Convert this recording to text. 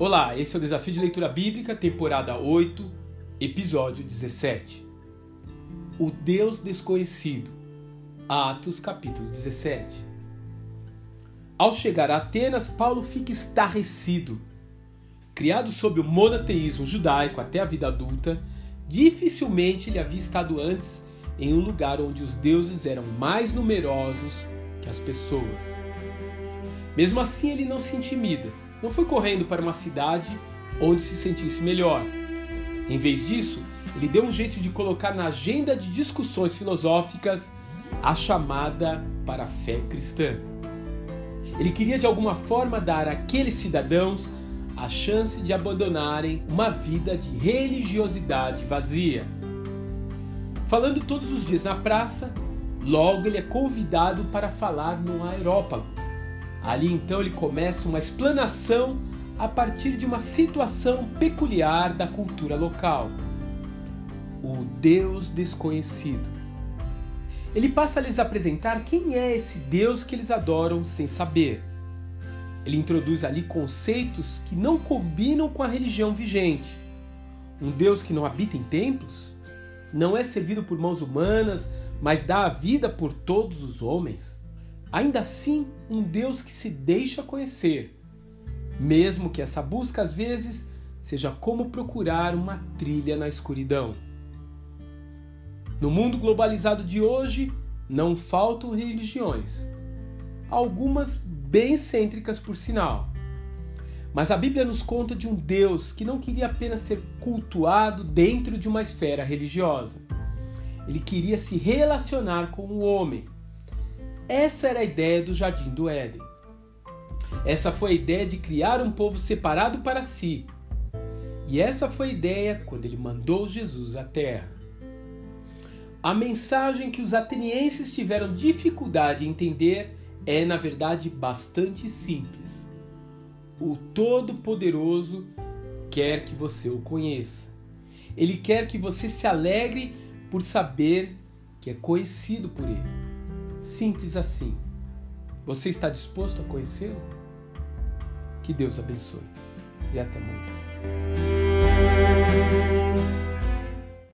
Olá, esse é o Desafio de Leitura Bíblica, temporada 8, episódio 17. O Deus Desconhecido, Atos, capítulo 17. Ao chegar a Atenas, Paulo fica estarrecido. Criado sob o monoteísmo judaico até a vida adulta, dificilmente ele havia estado antes em um lugar onde os deuses eram mais numerosos que as pessoas. Mesmo assim, ele não se intimida. Não foi correndo para uma cidade onde se sentisse melhor. Em vez disso, ele deu um jeito de colocar na agenda de discussões filosóficas a chamada para a fé cristã. Ele queria de alguma forma dar àqueles cidadãos a chance de abandonarem uma vida de religiosidade vazia. Falando todos os dias na praça, logo ele é convidado para falar no aerópago. Ali então ele começa uma explanação a partir de uma situação peculiar da cultura local. O Deus desconhecido. Ele passa a lhes apresentar quem é esse Deus que eles adoram sem saber. Ele introduz ali conceitos que não combinam com a religião vigente. Um Deus que não habita em templos? Não é servido por mãos humanas, mas dá a vida por todos os homens? Ainda assim, um Deus que se deixa conhecer, mesmo que essa busca às vezes seja como procurar uma trilha na escuridão. No mundo globalizado de hoje, não faltam religiões, algumas bem cêntricas por sinal. Mas a Bíblia nos conta de um Deus que não queria apenas ser cultuado dentro de uma esfera religiosa. Ele queria se relacionar com o homem. Essa era a ideia do Jardim do Éden. Essa foi a ideia de criar um povo separado para si. E essa foi a ideia quando ele mandou Jesus à terra. A mensagem que os atenienses tiveram dificuldade em entender é, na verdade, bastante simples. O Todo-Poderoso quer que você o conheça. Ele quer que você se alegre por saber que é conhecido por ele. Simples assim. Você está disposto a conhecê-lo? Que Deus abençoe. E até amanhã.